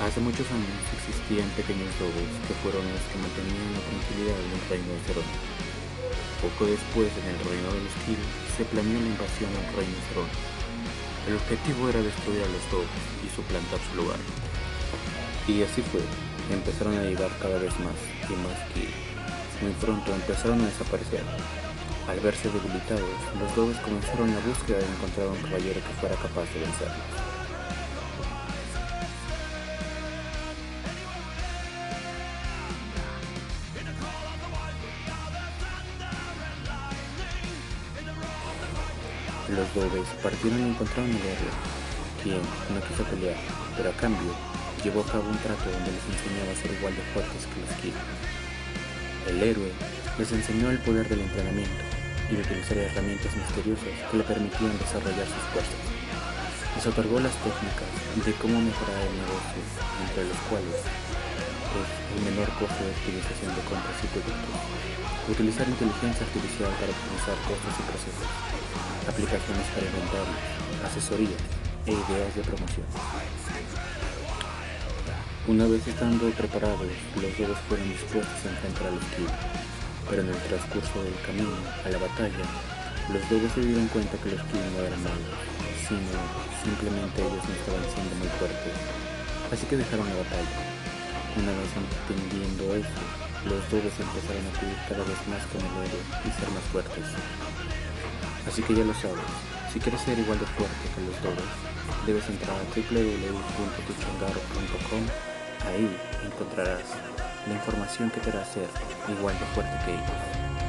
Hace muchos años existían pequeños lobos que fueron los que mantenían la tranquilidad en el reino de Cerón. Poco después, en el reino de los Kill, se planeó la invasión al reino de Cerón. El objetivo era destruir a los lobos y suplantar su lugar. Y así fue, empezaron a llegar cada vez más y más Kill. Muy pronto empezaron a desaparecer. Al verse debilitados, los lobos comenzaron la búsqueda de encontrar a un caballero que fuera capaz de vencerlos. Los Dobes partieron y encontraron al héroe, quien no quiso pelear, pero a cambio llevó a cabo un trato donde les enseñaba a ser igual de fuertes que los Kid. El héroe les enseñó el poder del entrenamiento y de utilizar herramientas misteriosas que le permitían desarrollar sus fuerzas. Les otorgó las técnicas de cómo mejorar el negocio, entre los cuales es el menor costo de utilización de compras y productos, utilizar inteligencia artificial para optimizar costos y procesos, aplicaciones para inventarios, asesorías e ideas de promoción. Una vez estando preparados, los dos fueron dispuestos a enfrentar a los Kill, pero en el transcurso del camino a la batalla, los dos se dieron cuenta que los Kill no eran malos, sino simplemente ellos no estaban siendo muy fuertes, así que dejaron la batalla. Una vez entendiendo eso, los dos empezaron a pedir cada vez más con el héroe y ser más fuertes. Así que ya lo sabes, si quieres ser igual de fuerte que los dobles, debes entrar a www.tuchangaro.com. Ahí encontrarás la información que te hará ser igual de fuerte que ellos.